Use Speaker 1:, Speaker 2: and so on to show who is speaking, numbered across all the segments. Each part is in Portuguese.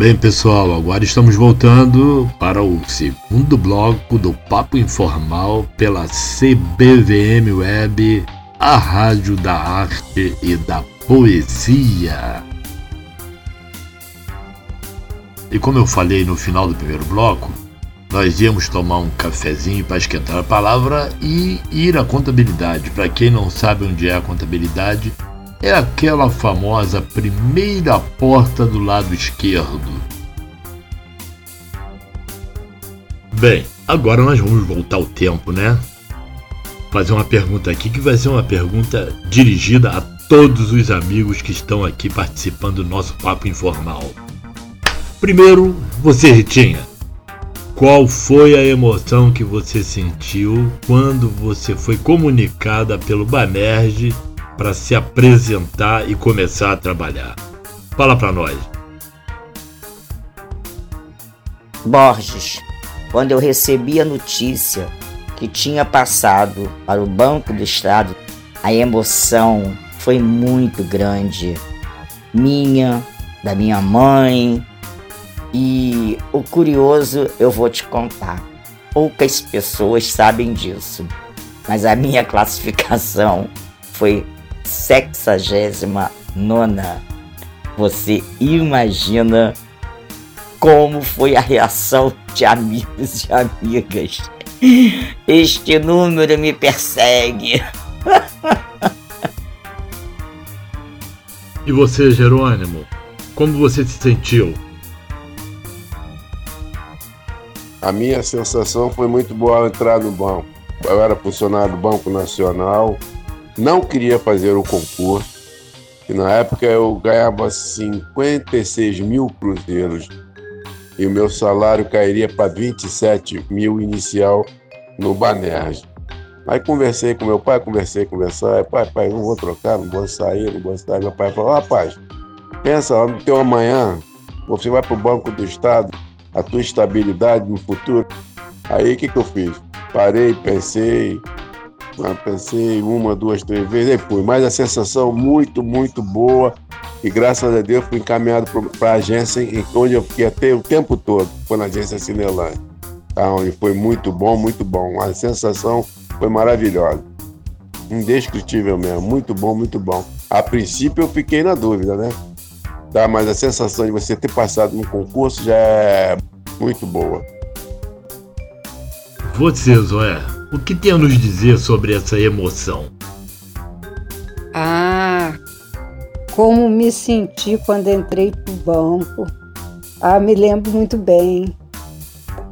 Speaker 1: Bem, pessoal, agora estamos voltando para o segundo bloco do Papo Informal pela CBVM Web, a rádio da arte e da poesia. E como eu falei no final do primeiro bloco, nós íamos tomar um cafezinho para esquentar a palavra e ir à contabilidade. Para quem não sabe onde é a contabilidade, é aquela famosa primeira porta do lado esquerdo. Bem, agora nós vamos voltar ao tempo, né? Fazer uma pergunta aqui que vai ser uma pergunta dirigida a todos os amigos que estão aqui participando do nosso papo informal. Primeiro, você, Ritinha. Qual foi a emoção que você sentiu quando você foi comunicada pelo Banerj para se apresentar e começar a trabalhar? Fala para nós.
Speaker 2: Borges, quando eu recebi a notícia que tinha passado para o Banco do Estado, a emoção foi muito grande. Minha, da minha mãe, e o curioso eu vou te contar. Poucas pessoas sabem disso, mas a minha classificação foi sexagésima nona. Você imagina como foi a reação de amigos e amigas. Este número me persegue.
Speaker 1: E você, Jerônimo, como você se sentiu?
Speaker 3: A minha sensação foi muito boa ao entrar no banco. Eu era funcionário do Banco Nacional, não queria fazer o concurso, e na época eu ganhava 56 mil cruzeiros e o meu salário cairia para 27 mil inicial no Banerj. Aí conversei com meu pai, conversei, conversar, pai, pai, não vou trocar, não vou sair, não vou sair. Meu pai falou, rapaz, pensa, no teu amanhã, você vai para o Banco do Estado, a tua estabilidade no futuro. Aí o que, que eu fiz? Parei, pensei, pensei uma, duas, três vezes, e. Mas a sensação muito, muito boa. E graças a Deus fui encaminhado para a agência onde eu fiquei até o tempo todo, foi na agência Cinelândia. Tá? Foi muito bom, muito bom. A sensação foi maravilhosa. Indescritível mesmo, muito bom, muito bom. A princípio eu fiquei na dúvida, né? tá? mas a sensação de você ter passado no concurso já é muito boa.
Speaker 1: Você, Zoé, o que tem a nos dizer sobre essa emoção?
Speaker 4: Ah, como me senti quando entrei para o banco. Ah, me lembro muito bem.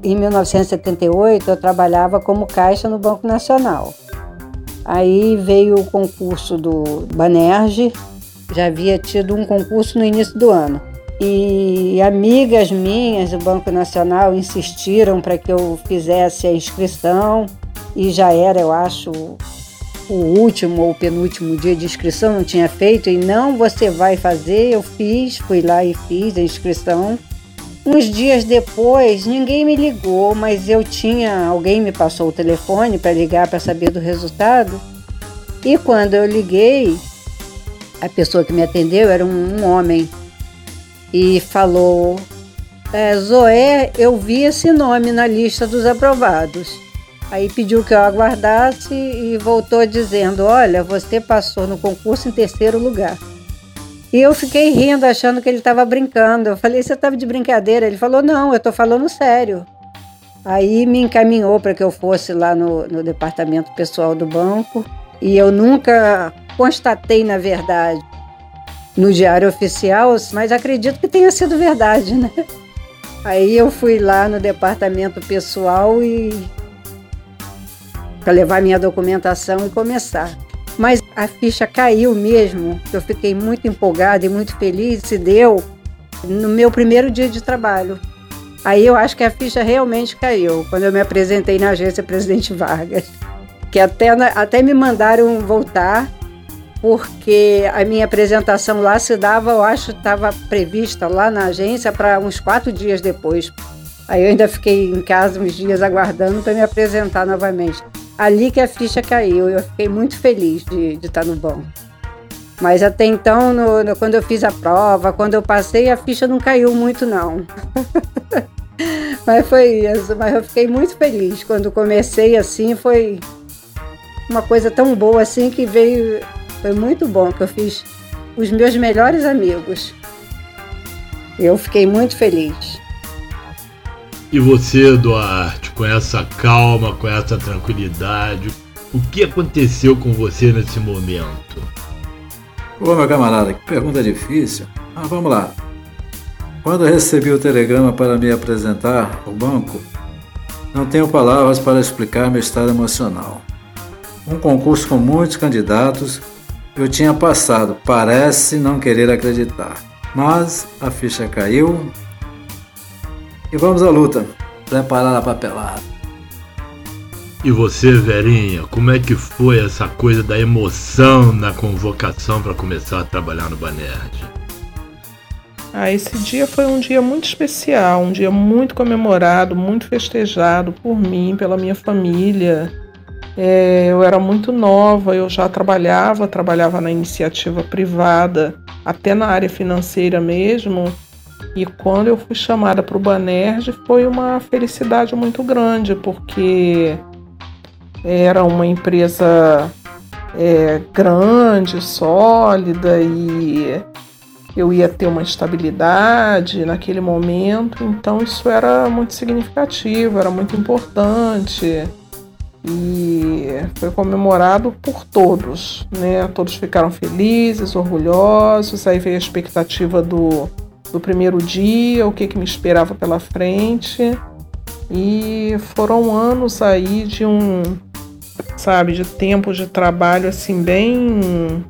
Speaker 4: Em 1978, eu trabalhava como caixa no Banco Nacional. Aí veio o concurso do Banerj, já havia tido um concurso no início do ano. E amigas minhas do Banco Nacional insistiram para que eu fizesse a inscrição e já era, eu acho, o último ou penúltimo dia de inscrição, não tinha feito, e não, você vai fazer, eu fiz, fui lá e fiz a inscrição. Uns dias depois, ninguém me ligou, mas eu tinha, alguém me passou o telefone para ligar para saber do resultado. E quando eu liguei, a pessoa que me atendeu era um, um homem e falou: é, Zoé, eu vi esse nome na lista dos aprovados. Aí pediu que eu aguardasse e voltou dizendo: Olha, você passou no concurso em terceiro lugar. E eu fiquei rindo, achando que ele estava brincando. Eu falei: Você estava de brincadeira? Ele falou: Não, eu estou falando sério. Aí me encaminhou para que eu fosse lá no, no departamento pessoal do banco. E eu nunca constatei, na verdade, no Diário Oficial, mas acredito que tenha sido verdade, né? Aí eu fui lá no departamento pessoal e para levar minha documentação e começar. Mas a ficha caiu mesmo. Eu fiquei muito empolgada e muito feliz. Se deu no meu primeiro dia de trabalho. Aí eu acho que a ficha realmente caiu quando eu me apresentei na agência Presidente Vargas, que até até me mandaram voltar porque a minha apresentação lá se dava, eu acho, estava prevista lá na agência para uns quatro dias depois. Aí eu ainda fiquei em casa uns dias aguardando para me apresentar novamente. Ali que a ficha caiu, eu fiquei muito feliz de, de estar no banco. Mas até então, no, no, quando eu fiz a prova, quando eu passei, a ficha não caiu muito, não. mas foi isso. Mas eu fiquei muito feliz. Quando comecei assim, foi uma coisa tão boa assim que veio. Foi muito bom que eu fiz os meus melhores amigos. Eu fiquei muito feliz.
Speaker 1: E você, Duarte, com essa calma, com essa tranquilidade, o que aconteceu com você nesse momento?
Speaker 5: Ô meu camarada, que pergunta difícil. Ah, vamos lá. Quando recebi o telegrama para me apresentar ao banco, não tenho palavras para explicar meu estado emocional. Um concurso com muitos candidatos, eu tinha passado, parece não querer acreditar. Mas a ficha caiu e vamos à luta. Preparar a papelada.
Speaker 1: E você, Verinha, como é que foi essa coisa da emoção na convocação para começar a trabalhar no Banerd?
Speaker 6: Ah, esse dia foi um dia muito especial, um dia muito comemorado, muito festejado por mim, pela minha família. É, eu era muito nova, eu já trabalhava, trabalhava na iniciativa privada, até na área financeira mesmo. E quando eu fui chamada para o Banerj foi uma felicidade muito grande, porque era uma empresa é, grande, sólida e eu ia ter uma estabilidade naquele momento, então isso era muito significativo, era muito importante. E foi comemorado por todos, né? Todos ficaram felizes, orgulhosos, aí veio a expectativa do do primeiro dia, o que, que me esperava pela frente. E foram anos aí de um, sabe, de tempo de trabalho assim bem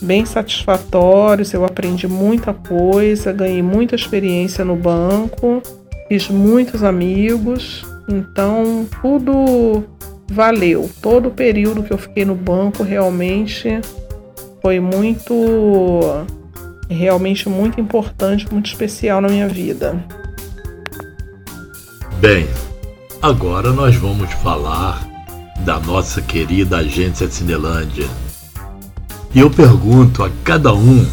Speaker 6: bem satisfatórios. Eu aprendi muita coisa, ganhei muita experiência no banco, fiz muitos amigos. Então, tudo valeu. Todo o período que eu fiquei no banco realmente foi muito realmente muito importante, muito especial na minha vida.
Speaker 1: Bem, agora nós vamos falar da nossa querida agência Cinelândia. E eu pergunto a cada um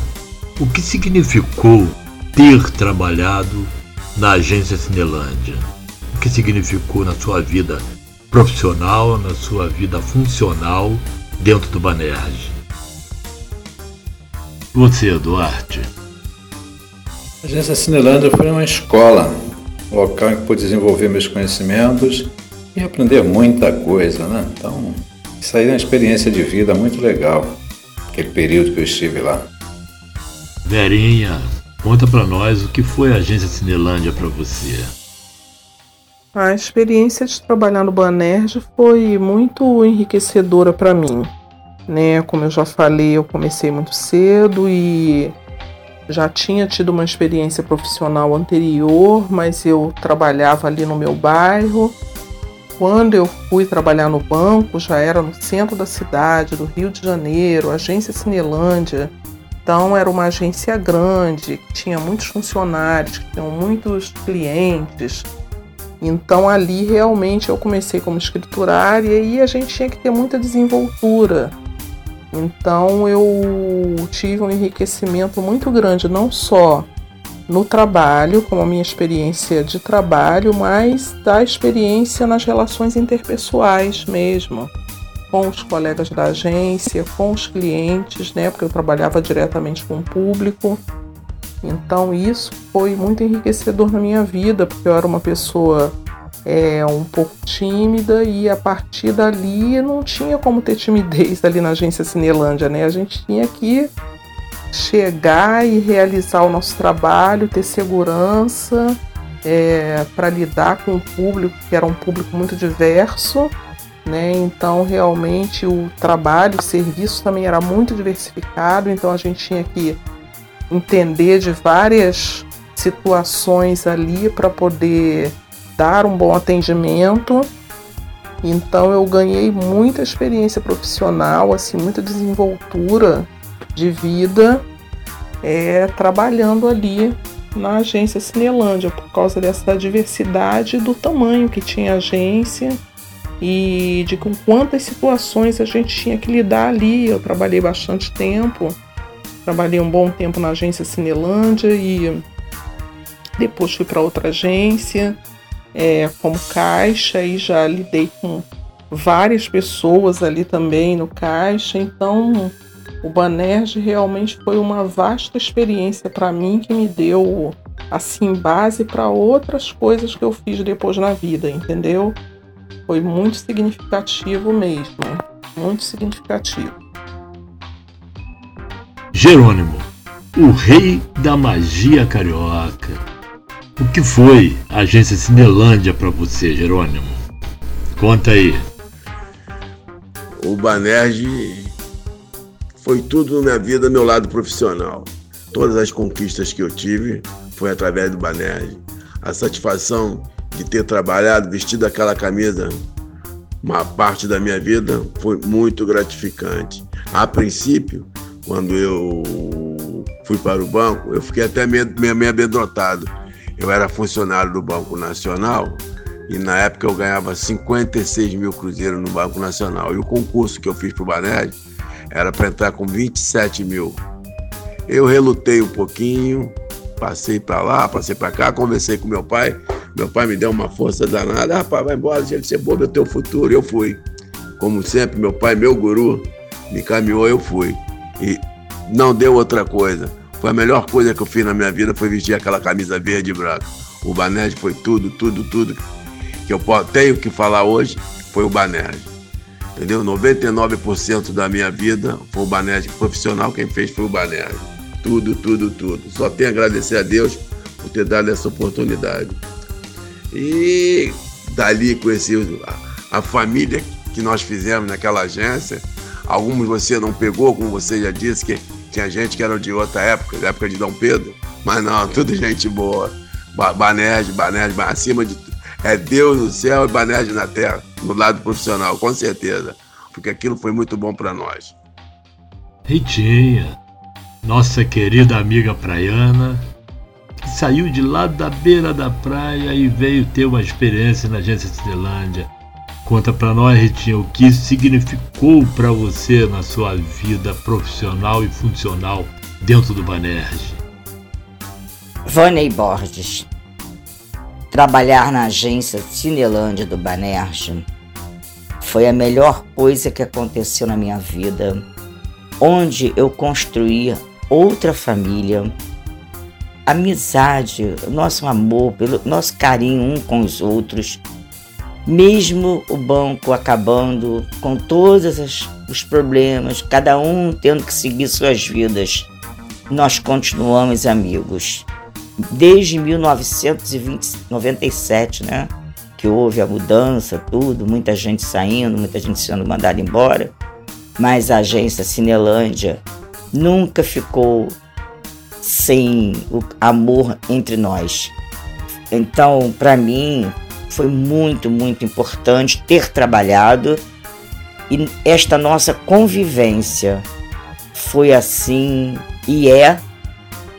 Speaker 1: o que significou ter trabalhado na agência Cinelândia. O que significou na sua vida profissional, na sua vida funcional dentro do Banerj. Você, Duarte.
Speaker 5: A agência Cinelândia foi uma escola, um local em que pude desenvolver meus conhecimentos e aprender muita coisa, né? Então, isso aí é uma experiência de vida muito legal, aquele período que eu estive lá.
Speaker 1: Verinha, conta para nós o que foi a agência Cinelândia para você.
Speaker 6: A experiência de trabalhar no Banerj foi muito enriquecedora para mim né? Como eu já falei, eu comecei muito cedo e já tinha tido uma experiência profissional anterior, mas eu trabalhava ali no meu bairro. Quando eu fui trabalhar no banco, já era no centro da cidade, do Rio de Janeiro, agência Cinelândia. Então era uma agência grande, que tinha muitos funcionários, que tinham muitos clientes. Então ali realmente eu comecei como escriturária e a gente tinha que ter muita desenvoltura então eu tive um enriquecimento muito grande, não só no trabalho, como a minha experiência de trabalho, mas da experiência nas relações interpessoais mesmo, com os colegas da agência, com os clientes, né? Porque eu trabalhava diretamente com o público. Então isso foi muito enriquecedor na minha vida, porque eu era uma pessoa é, um pouco tímida e a partir dali não tinha como ter timidez ali na agência Cinelândia, né? A gente tinha que chegar e realizar o nosso trabalho, ter segurança é, para lidar com o público, que era um público muito diverso, né? Então realmente o trabalho, o serviço também era muito diversificado, então a gente tinha que entender de várias situações ali para poder dar um bom atendimento. Então eu ganhei muita experiência profissional, assim, muita desenvoltura de vida é, trabalhando ali na agência Cinelândia por causa dessa diversidade do tamanho que tinha a agência e de com quantas situações a gente tinha que lidar ali. Eu trabalhei bastante tempo, trabalhei um bom tempo na agência Cinelândia e depois fui para outra agência é, como caixa e já lidei com várias pessoas ali também no caixa. Então o Banerj realmente foi uma vasta experiência para mim que me deu assim base para outras coisas que eu fiz depois na vida, entendeu? Foi muito significativo mesmo, muito significativo.
Speaker 1: Jerônimo, o rei da magia carioca. O que foi a agência Cinelândia para você, Jerônimo? Conta aí.
Speaker 3: O Banerj foi tudo na minha vida, meu lado profissional. Todas as conquistas que eu tive foi através do Banerj. A satisfação de ter trabalhado, vestido aquela camisa uma parte da minha vida foi muito gratificante. A princípio, quando eu fui para o banco, eu fiquei até meio, meio, meio amedrontado. Eu era funcionário do Banco Nacional e na época eu ganhava 56 mil cruzeiros no Banco Nacional. E o concurso que eu fiz para o Banerj era para entrar com 27 mil. Eu relutei um pouquinho, passei para lá, passei para cá, conversei com meu pai. Meu pai me deu uma força danada. Rapaz, vai embora, gente, você boa do teu futuro. Eu fui. Como sempre, meu pai, meu guru, me caminhou, eu fui. E não deu outra coisa. Foi a melhor coisa que eu fiz na minha vida, foi vestir aquela camisa verde e branca. O Banerj foi tudo, tudo, tudo que eu tenho que falar hoje foi o Banerj. Entendeu? 99% da minha vida foi o Banerj profissional, quem fez foi o Banerj. Tudo, tudo, tudo. Só tenho a agradecer a Deus por ter dado essa oportunidade. E dali conheci a, a família que nós fizemos naquela agência. Alguns você não pegou, como você já disse, que tinha gente que era de outra época, da época de Dom Pedro. Mas não, tudo gente boa. Banerj, Banerj, acima de tudo. É Deus no céu e Banerj na terra, no lado profissional, com certeza. Porque aquilo foi muito bom para nós.
Speaker 1: Ritinha, nossa querida amiga praiana, que saiu de lá da beira da praia e veio ter uma experiência na agência Cinelândia. Conta para nós, Ritinha, o que significou para você na sua vida profissional e funcional dentro do Banerj.
Speaker 2: Vanei Borges. Trabalhar na agência Cinelândia do Banerj foi a melhor coisa que aconteceu na minha vida, onde eu construía outra família, amizade, nosso amor, pelo nosso carinho um com os outros, mesmo o banco acabando com todos os problemas, cada um tendo que seguir suas vidas, nós continuamos amigos. Desde 1997, né? Que houve a mudança, tudo, muita gente saindo, muita gente sendo mandada embora, mas a agência Cinelândia nunca ficou sem o amor entre nós. Então, para mim, foi muito, muito importante ter trabalhado e esta nossa convivência foi assim e é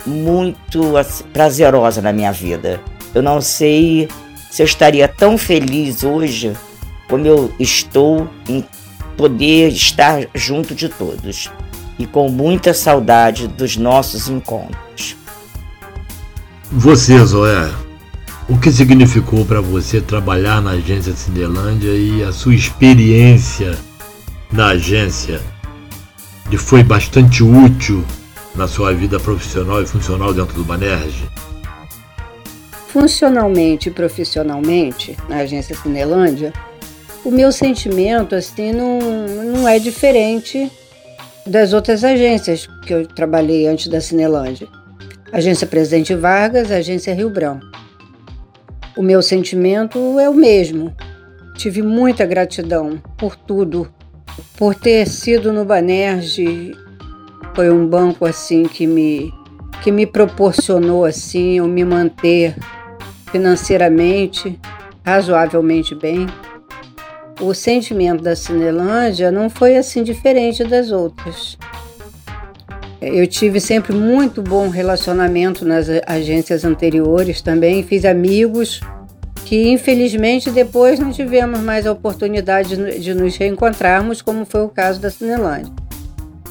Speaker 2: muito assim, prazerosa na minha vida. Eu não sei se eu estaria tão feliz hoje como eu estou em poder estar junto de todos e com muita saudade dos nossos encontros.
Speaker 1: Você, Zoé, o que significou para você trabalhar na agência Cindelândia e a sua experiência na agência lhe foi bastante útil na sua vida profissional e funcional dentro do Banerj?
Speaker 4: Funcionalmente e profissionalmente, na agência Cinelândia, o meu sentimento assim não, não é diferente das outras agências que eu trabalhei antes da Cinelândia. Agência Presidente Vargas, Agência Rio Branco. O meu sentimento é o mesmo. Tive muita gratidão por tudo, por ter sido no Banerj. Foi um banco assim que me que me proporcionou assim eu me manter financeiramente razoavelmente bem o sentimento da Cinelândia não foi assim diferente das outras. Eu tive sempre muito bom relacionamento nas agências anteriores também, fiz amigos que infelizmente depois não tivemos mais a oportunidade de nos reencontrarmos, como foi o caso da Cinelândia.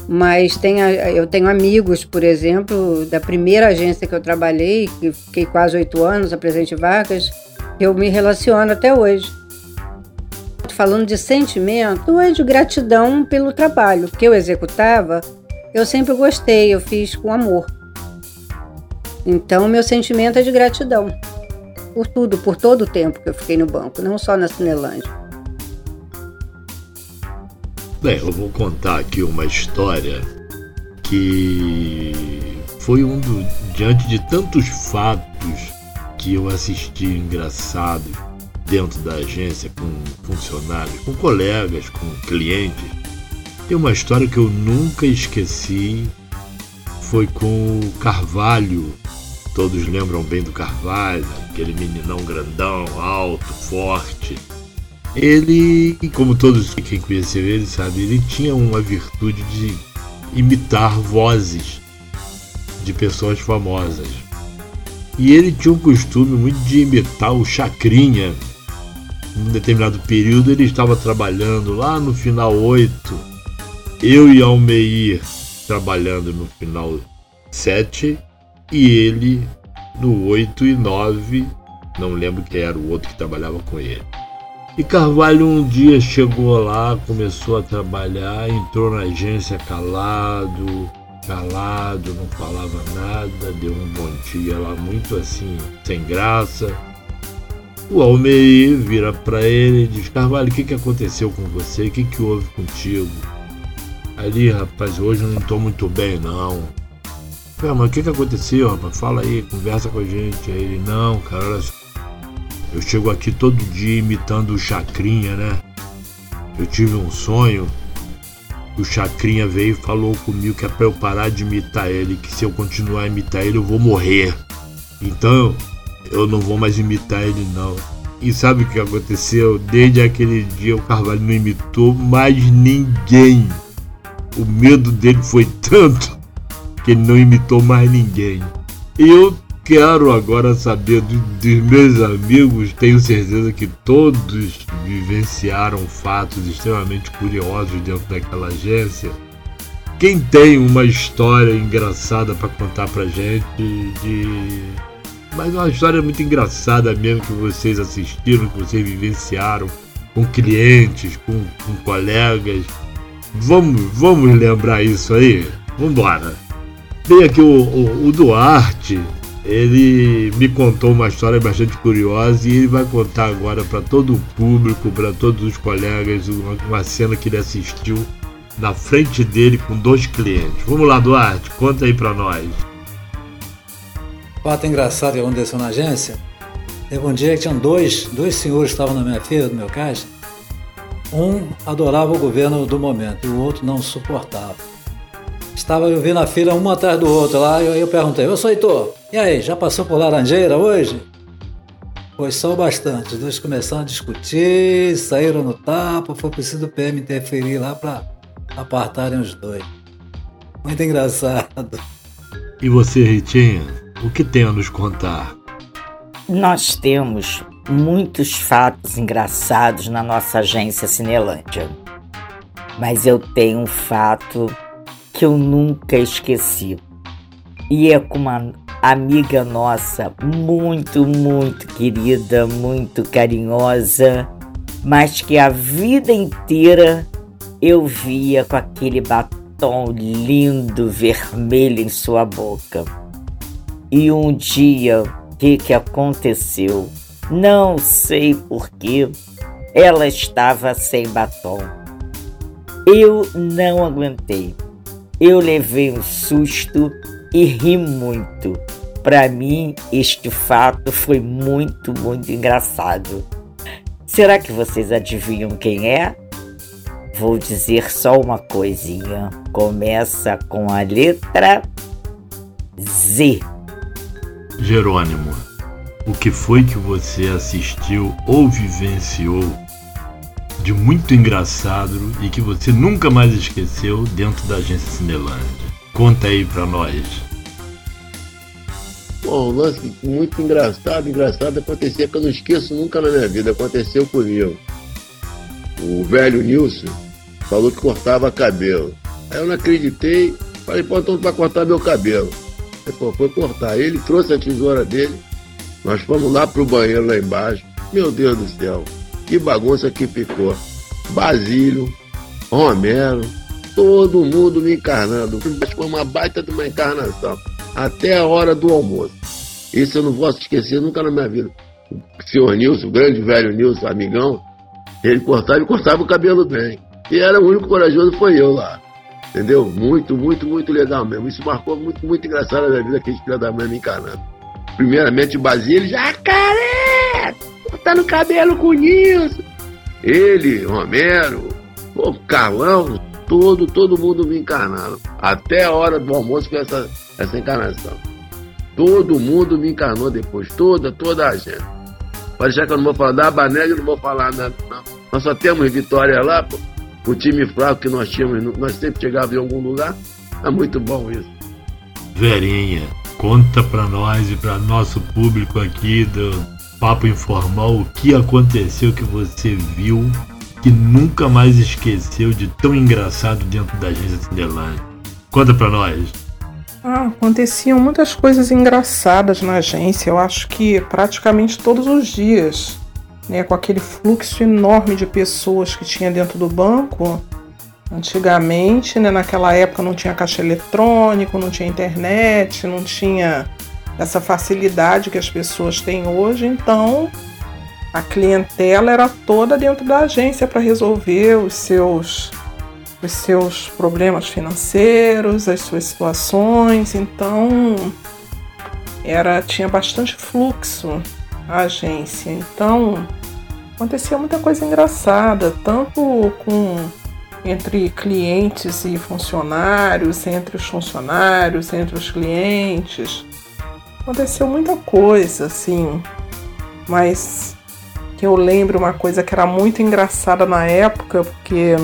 Speaker 4: Mas tem, eu tenho amigos, por exemplo, da primeira agência que eu trabalhei, que fiquei quase oito anos, a Presente Vargas, eu me relaciono até hoje. Falando de sentimento, é de gratidão pelo trabalho que eu executava, eu sempre gostei, eu fiz com amor. Então, meu sentimento é de gratidão por tudo, por todo o tempo que eu fiquei no banco, não só na Cinelândia.
Speaker 1: Bem, eu vou contar aqui uma história que foi um do, diante de tantos fatos que eu assisti engraçados dentro da agência com funcionários, com colegas, com clientes. Tem uma história que eu nunca esqueci, foi com o Carvalho. Todos lembram bem do Carvalho, aquele meninão grandão, alto, forte ele, como todos quem conheceu ele sabe, ele tinha uma virtude de imitar vozes de pessoas famosas. E ele tinha um costume muito de imitar o Chacrinha. Em determinado período ele estava trabalhando lá no final 8. Eu e Almeir trabalhando no final 7 e ele no 8 e 9. Não lembro quem era o outro que trabalhava com ele. E Carvalho um dia chegou lá, começou a trabalhar, entrou na agência calado, calado, não falava nada, deu um bom dia lá muito assim, sem graça. O Almeir vira para ele e diz: Carvalho, o que, que aconteceu com você? O que, que houve contigo? Ali, rapaz, hoje eu não estou muito bem, não. Falei, mas o que, que aconteceu, rapaz? Fala aí, conversa com a gente. Aí ele: Não, cara, olha só. Eu chego aqui todo dia imitando o Chacrinha, né? Eu tive um sonho. O Chacrinha veio e falou comigo que é pra eu parar de imitar ele, que se eu continuar a imitar ele eu vou morrer. Então eu não vou mais imitar ele não. E sabe o que aconteceu? Desde aquele dia o Carvalho não imitou mais ninguém. O medo dele foi tanto que ele não imitou mais ninguém. Eu quero agora saber do, dos meus amigos, tenho certeza que todos vivenciaram fatos extremamente curiosos dentro daquela agência. Quem tem uma história engraçada para contar pra gente de mas uma história muito engraçada mesmo que vocês assistiram, que vocês vivenciaram com clientes, com, com colegas. Vamos, vamos lembrar isso aí? Vambora! Tem aqui o, o, o Duarte, ele me contou uma história bastante curiosa e ele vai contar agora para todo o público, para todos os colegas, uma, uma, cena que ele assistiu na frente dele com dois clientes. Vamos lá, Duarte, conta aí para nós.
Speaker 5: Fato engraçado que aconteceu na agência. Teve um dia que tinham dois, dois senhores que estavam na minha fila, no meu caixa. Um adorava o governo do momento e o outro não suportava. Estava eu vi na fila um atrás do outro lá, e eu, eu perguntei, ô Heitor, e aí, já passou por Laranjeira hoje? Foi só bastante. Os dois começaram a discutir, saíram no tapa, foi preciso o PM interferir lá para apartarem os dois. Muito engraçado.
Speaker 1: E você, Ritinha, o que tem a nos contar?
Speaker 2: Nós temos muitos fatos engraçados na nossa agência Cinelândia. Mas eu tenho um fato que eu nunca esqueci. E é com uma amiga nossa muito, muito querida, muito carinhosa, mas que a vida inteira eu via com aquele batom lindo vermelho em sua boca. E um dia, o que, que aconteceu? Não sei porquê, ela estava sem batom. Eu não aguentei. Eu levei um susto e ri muito. Para mim, este fato foi muito, muito engraçado. Será que vocês adivinham quem é? Vou dizer só uma coisinha. Começa com a letra Z.
Speaker 1: Jerônimo, o que foi que você assistiu ou vivenciou de muito engraçado e que você nunca mais esqueceu dentro da agência Cinelândia. Conta aí pra nós.
Speaker 3: Pô, um lance muito engraçado, engraçado acontecia que eu não esqueço nunca na minha vida. Aconteceu comigo. O velho Nilson falou que cortava cabelo. Aí eu não acreditei, falei, pô, então vai cortar meu cabelo. Aí, pô, foi cortar. Ele trouxe a tesoura dele, nós fomos lá pro banheiro lá embaixo. Meu Deus do céu, que bagunça que ficou. Basílio, Romero, todo mundo me encarnando. Foi uma baita de uma encarnação. Até a hora do almoço. Isso eu não posso esquecer nunca na minha vida. O senhor Nilson, o grande velho Nilson, amigão, ele cortava e cortava o cabelo bem. E era o único corajoso, foi eu lá. Entendeu? Muito, muito, muito legal mesmo. Isso marcou muito, muito engraçado na minha vida, aquele filho da mãe me encarnando. Primeiramente o Basílio, jacaré! Cortando cabelo com o Nilson. Ele, Romero, o Carlão, todo, todo mundo me encarnaram. Até a hora do almoço com essa, essa encarnação. Todo mundo me encarnou depois, toda, toda a gente. Pode achar que eu não vou falar da Banega, não vou falar nada, não. Nós só temos vitória lá, pô. O time fraco que nós tínhamos, nós sempre chegávamos em algum lugar. É muito bom isso.
Speaker 1: Verinha, conta pra nós e pra nosso público aqui do Papo Informal o que aconteceu que você viu que nunca mais esqueceu de tão engraçado dentro da agência Cinderland. Conta pra nós.
Speaker 6: Ah, aconteciam muitas coisas engraçadas na agência, eu acho que praticamente todos os dias, né, com aquele fluxo enorme de pessoas que tinha dentro do banco. Antigamente, né, naquela época não tinha caixa eletrônico, não tinha internet, não tinha essa facilidade que as pessoas têm hoje, então a clientela era toda dentro da agência para resolver os seus os seus problemas financeiros, as suas situações, então era tinha bastante fluxo a agência. Então acontecia muita coisa engraçada, tanto com entre clientes e funcionários, entre os funcionários, entre os clientes. Aconteceu muita coisa, assim, mas que eu lembro uma coisa que era muito engraçada na época, porque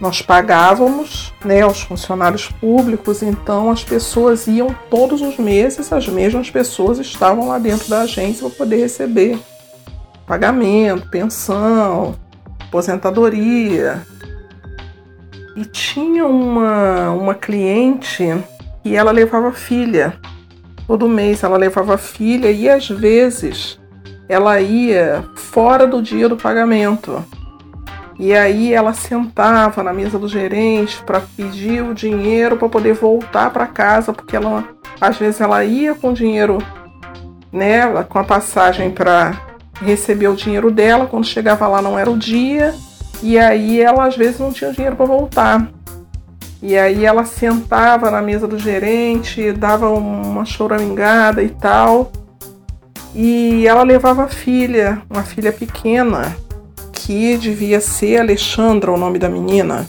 Speaker 6: nós pagávamos né, aos funcionários públicos, então as pessoas iam todos os meses, as mesmas pessoas estavam lá dentro da agência para poder receber pagamento, pensão, aposentadoria. E tinha uma, uma cliente e ela levava filha. Todo mês ela levava filha e às vezes ela ia fora do dia do pagamento. E aí ela sentava na mesa do gerente para pedir o dinheiro para poder voltar para casa, porque ela às vezes ela ia com dinheiro, né, com a passagem para receber o dinheiro dela, quando chegava lá não era o dia, e aí ela às vezes não tinha dinheiro para voltar. E aí ela sentava na mesa do gerente, dava uma choramingada e tal. E ela levava a filha, uma filha pequena, que devia ser Alexandra, o nome da menina.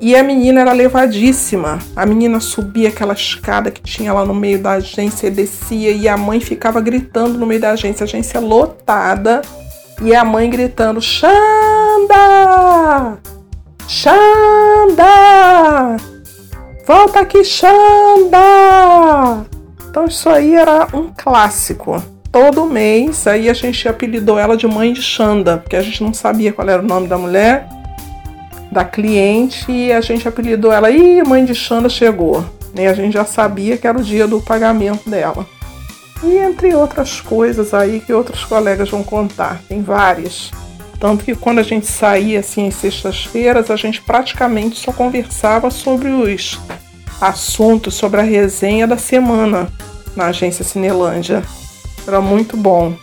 Speaker 6: E a menina era levadíssima. A menina subia aquela escada que tinha lá no meio da agência, descia e a mãe ficava gritando no meio da agência, a agência lotada, e a mãe gritando: Xanda! Xanda! Volta aqui, Xanda! Então isso aí era um clássico. Todo mês aí a gente apelidou ela de mãe de Xanda, porque a gente não sabia qual era o nome da mulher, da cliente, e a gente apelidou ela, e mãe de Xanda chegou. E a gente já sabia que era o dia do pagamento dela. E entre outras coisas aí que outros colegas vão contar, tem várias. Tanto que quando a gente saía assim às sextas-feiras, a gente praticamente só conversava sobre os assuntos, sobre a resenha da semana na agência Cinelândia. Era muito bom.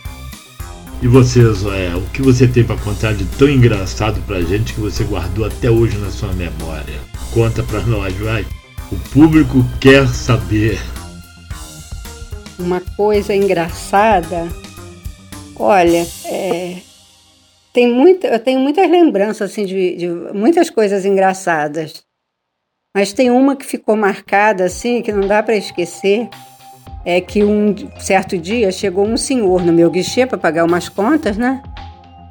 Speaker 1: E você, Zoé, o que você tem para contar de tão engraçado pra gente que você guardou até hoje na sua memória? Conta pra nós, vai. O público quer saber.
Speaker 4: Uma coisa engraçada. Olha, é, tem muita, eu tenho muitas lembranças assim de, de muitas coisas engraçadas. Mas tem uma que ficou marcada assim, que não dá para esquecer, é que um certo dia chegou um senhor no meu guichê para pagar umas contas, né?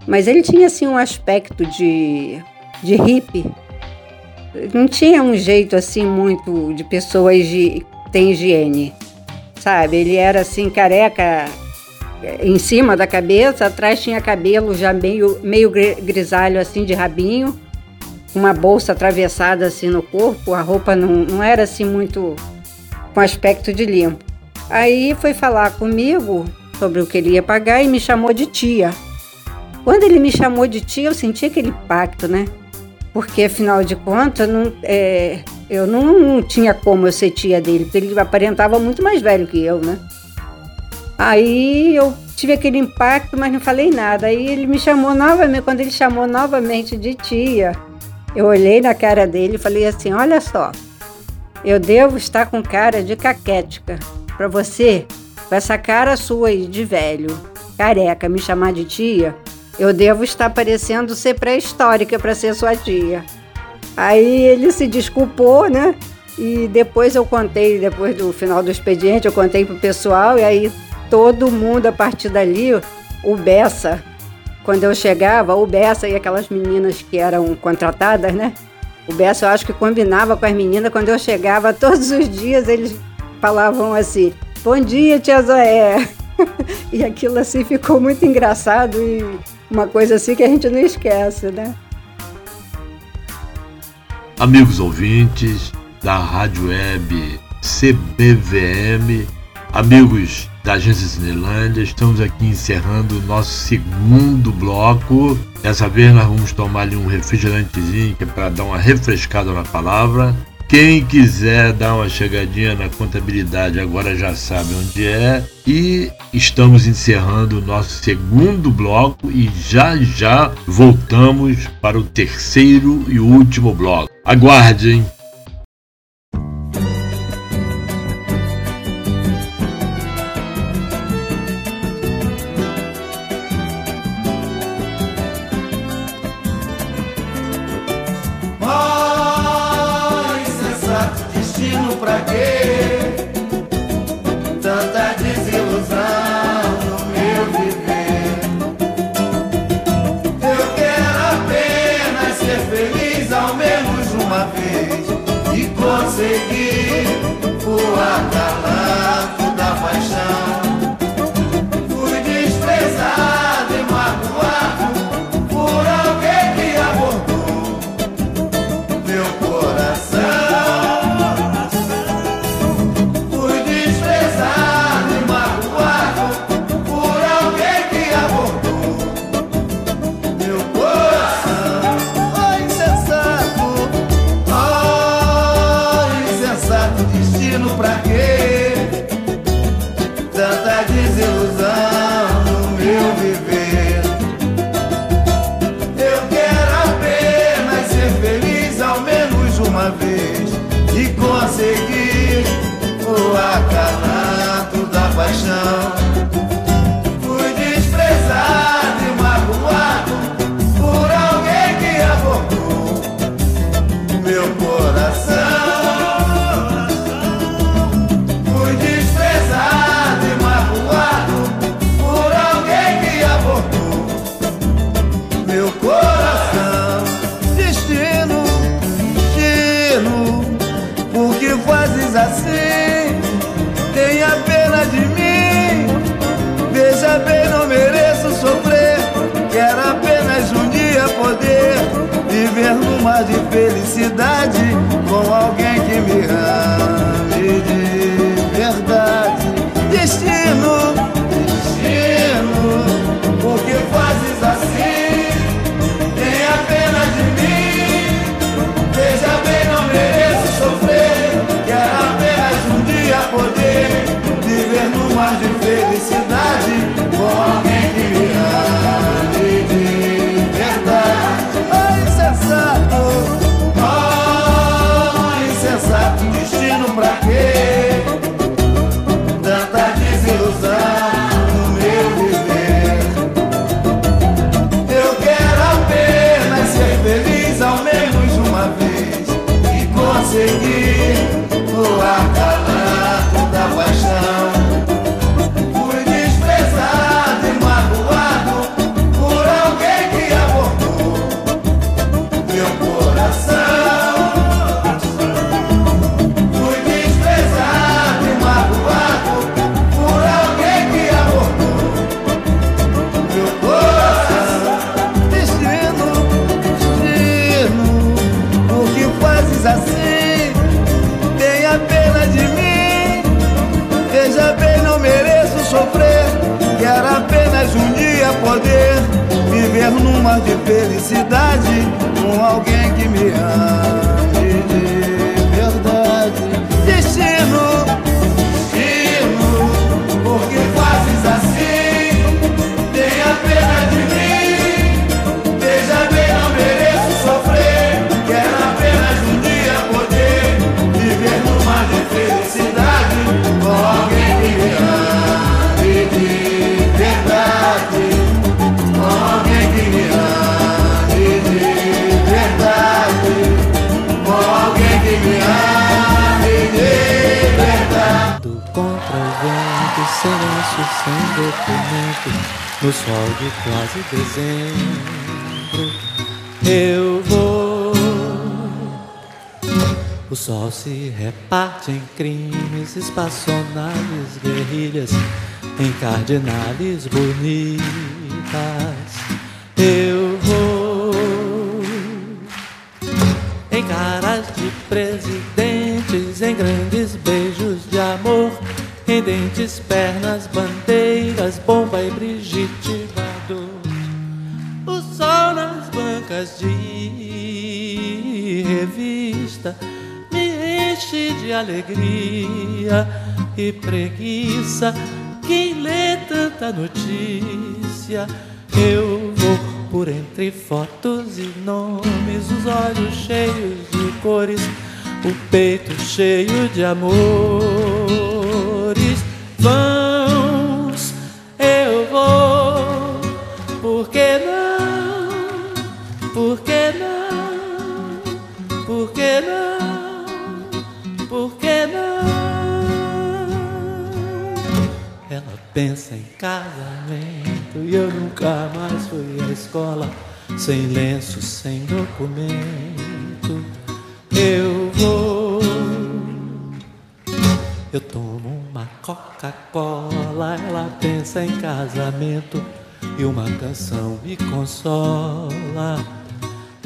Speaker 4: Mas ele tinha assim um aspecto de, de hippie. Não tinha um jeito assim muito de pessoas de tem higiene. sabe? Ele era assim, careca em cima da cabeça, atrás tinha cabelo já meio, meio grisalho assim de rabinho, uma bolsa atravessada assim no corpo, a roupa não, não era assim muito com aspecto de limpo. Aí foi falar comigo sobre o que ele ia pagar e me chamou de tia. Quando ele me chamou de tia, eu senti aquele impacto, né? Porque afinal de contas, não, é, eu não, não tinha como eu ser tia dele, porque ele aparentava muito mais velho que eu, né? Aí eu tive aquele impacto, mas não falei nada. Aí ele me chamou novamente, quando ele chamou novamente de tia, eu olhei na cara dele e falei assim: Olha só, eu devo estar com cara de caquética. Para você, com essa cara sua aí de velho, careca, me chamar de tia, eu devo estar parecendo ser pré-histórica para ser sua tia. Aí ele se desculpou, né? E depois eu contei, depois do final do expediente, eu contei pro pessoal, e aí todo mundo a partir dali, o Bessa, quando eu chegava, o Bessa e aquelas meninas que eram contratadas, né? O Bessa eu acho que combinava com as meninas, quando eu chegava, todos os dias eles falavam assim: Bom dia, tia Zoé. e aquilo assim ficou muito engraçado e uma coisa assim que a gente não esquece, né?
Speaker 1: Amigos ouvintes da Rádio Web CBVM, amigos da Agência Cinelândia. Estamos aqui encerrando o nosso segundo bloco. Dessa vez nós vamos tomar ali um refrigerantezinho que é para dar uma refrescada na palavra. Quem quiser dar uma chegadinha na contabilidade agora já sabe onde é. E estamos encerrando o nosso segundo bloco e já já voltamos para o terceiro e último bloco. Aguardem!
Speaker 7: De no
Speaker 8: sol de quase dezembro, eu vou. O sol se reparte em crimes, espaçonais, guerrilhas, em cardinales bonitas. Bancas de revista me enche de alegria e preguiça. Quem lê tanta notícia, eu vou por entre fotos e nomes, os olhos cheios de cores, o peito cheio de amores. Vãos, eu vou, por que não? Por que não? Por que não? Por que não? Ela pensa em casamento e eu nunca mais fui à escola sem lenço, sem documento. Eu vou, eu tomo uma Coca-Cola. Ela pensa em casamento e uma canção me consola.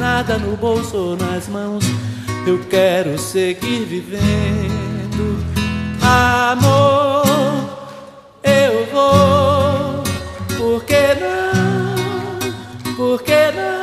Speaker 8: nada no bolso ou nas mãos. Eu quero seguir vivendo, amor. Eu vou, por que não? Por que não?